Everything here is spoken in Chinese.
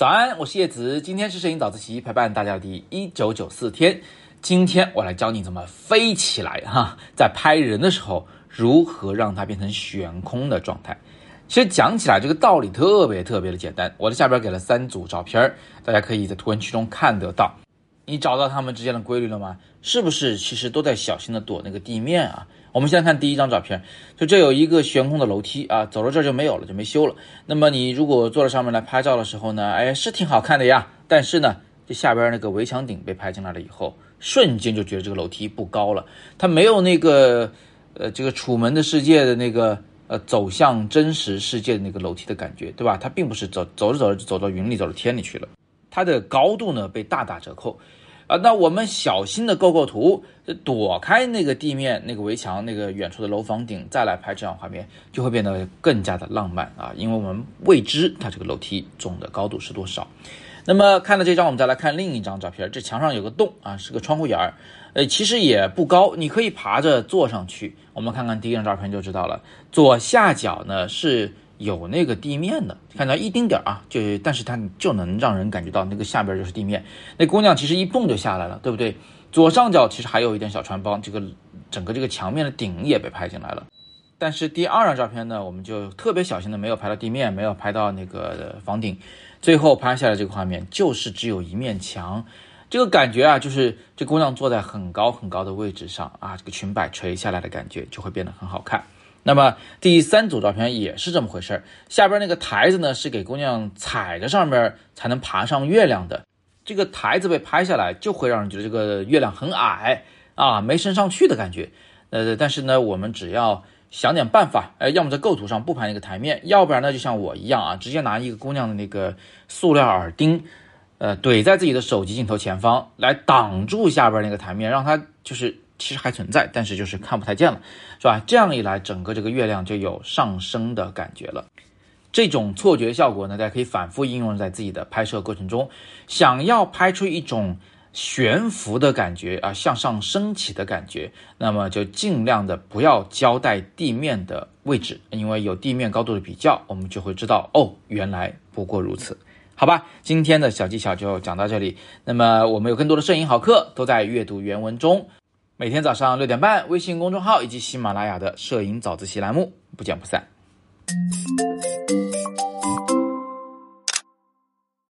早安，我是叶子，今天是摄影早自习陪伴大家的第一九九四天。今天我来教你怎么飞起来哈，在拍人的时候如何让它变成悬空的状态。其实讲起来这个道理特别特别的简单。我的下边给了三组照片，大家可以在图文区中看得到。你找到它们之间的规律了吗？是不是其实都在小心的躲那个地面啊？我们先看第一张照片，就这有一个悬空的楼梯啊，走到这儿就没有了，就没修了。那么你如果坐在上面来拍照的时候呢，哎，是挺好看的呀。但是呢，这下边那个围墙顶被拍进来了以后，瞬间就觉得这个楼梯不高了，它没有那个呃这个楚门的世界的那个呃走向真实世界的那个楼梯的感觉，对吧？它并不是走走着走着就走到云里走到天里去了，它的高度呢被大打折扣。啊，那我们小心的构构图，躲开那个地面、那个围墙、那个远处的楼房顶，再来拍这样画面，就会变得更加的浪漫啊！因为我们未知它这个楼梯总的高度是多少。那么看了这张，我们再来看另一张照片，这墙上有个洞啊，是个窗户眼儿，呃，其实也不高，你可以爬着坐上去。我们看看第一张照片就知道了，左下角呢是。有那个地面的，看到一丁点儿啊，就但是它就能让人感觉到那个下边就是地面。那姑娘其实一蹦就下来了，对不对？左上角其实还有一点小穿帮，这个整个这个墙面的顶也被拍进来了。但是第二张照片呢，我们就特别小心的没有拍到地面，没有拍到那个房顶，最后拍下来这个画面就是只有一面墙，这个感觉啊，就是这姑娘坐在很高很高的位置上啊，这个裙摆垂下来的感觉就会变得很好看。那么第三组照片也是这么回事儿，下边那个台子呢是给姑娘踩着上面才能爬上月亮的，这个台子被拍下来就会让人觉得这个月亮很矮啊，没升上去的感觉。呃，但是呢，我们只要想点办法，呃，要么在构图上不拍那个台面，要不然呢，就像我一样啊，直接拿一个姑娘的那个塑料耳钉，呃，怼在自己的手机镜头前方，来挡住下边那个台面，让它就是。其实还存在，但是就是看不太见了，是吧？这样一来，整个这个月亮就有上升的感觉了。这种错觉效果呢，大家可以反复应用在自己的拍摄过程中。想要拍出一种悬浮的感觉啊，向上升起的感觉，那么就尽量的不要交代地面的位置，因为有地面高度的比较，我们就会知道哦，原来不过如此。好吧，今天的小技巧就讲到这里。那么我们有更多的摄影好课都在阅读原文中。每天早上六点半，微信公众号以及喜马拉雅的摄影早自习栏目，不见不散。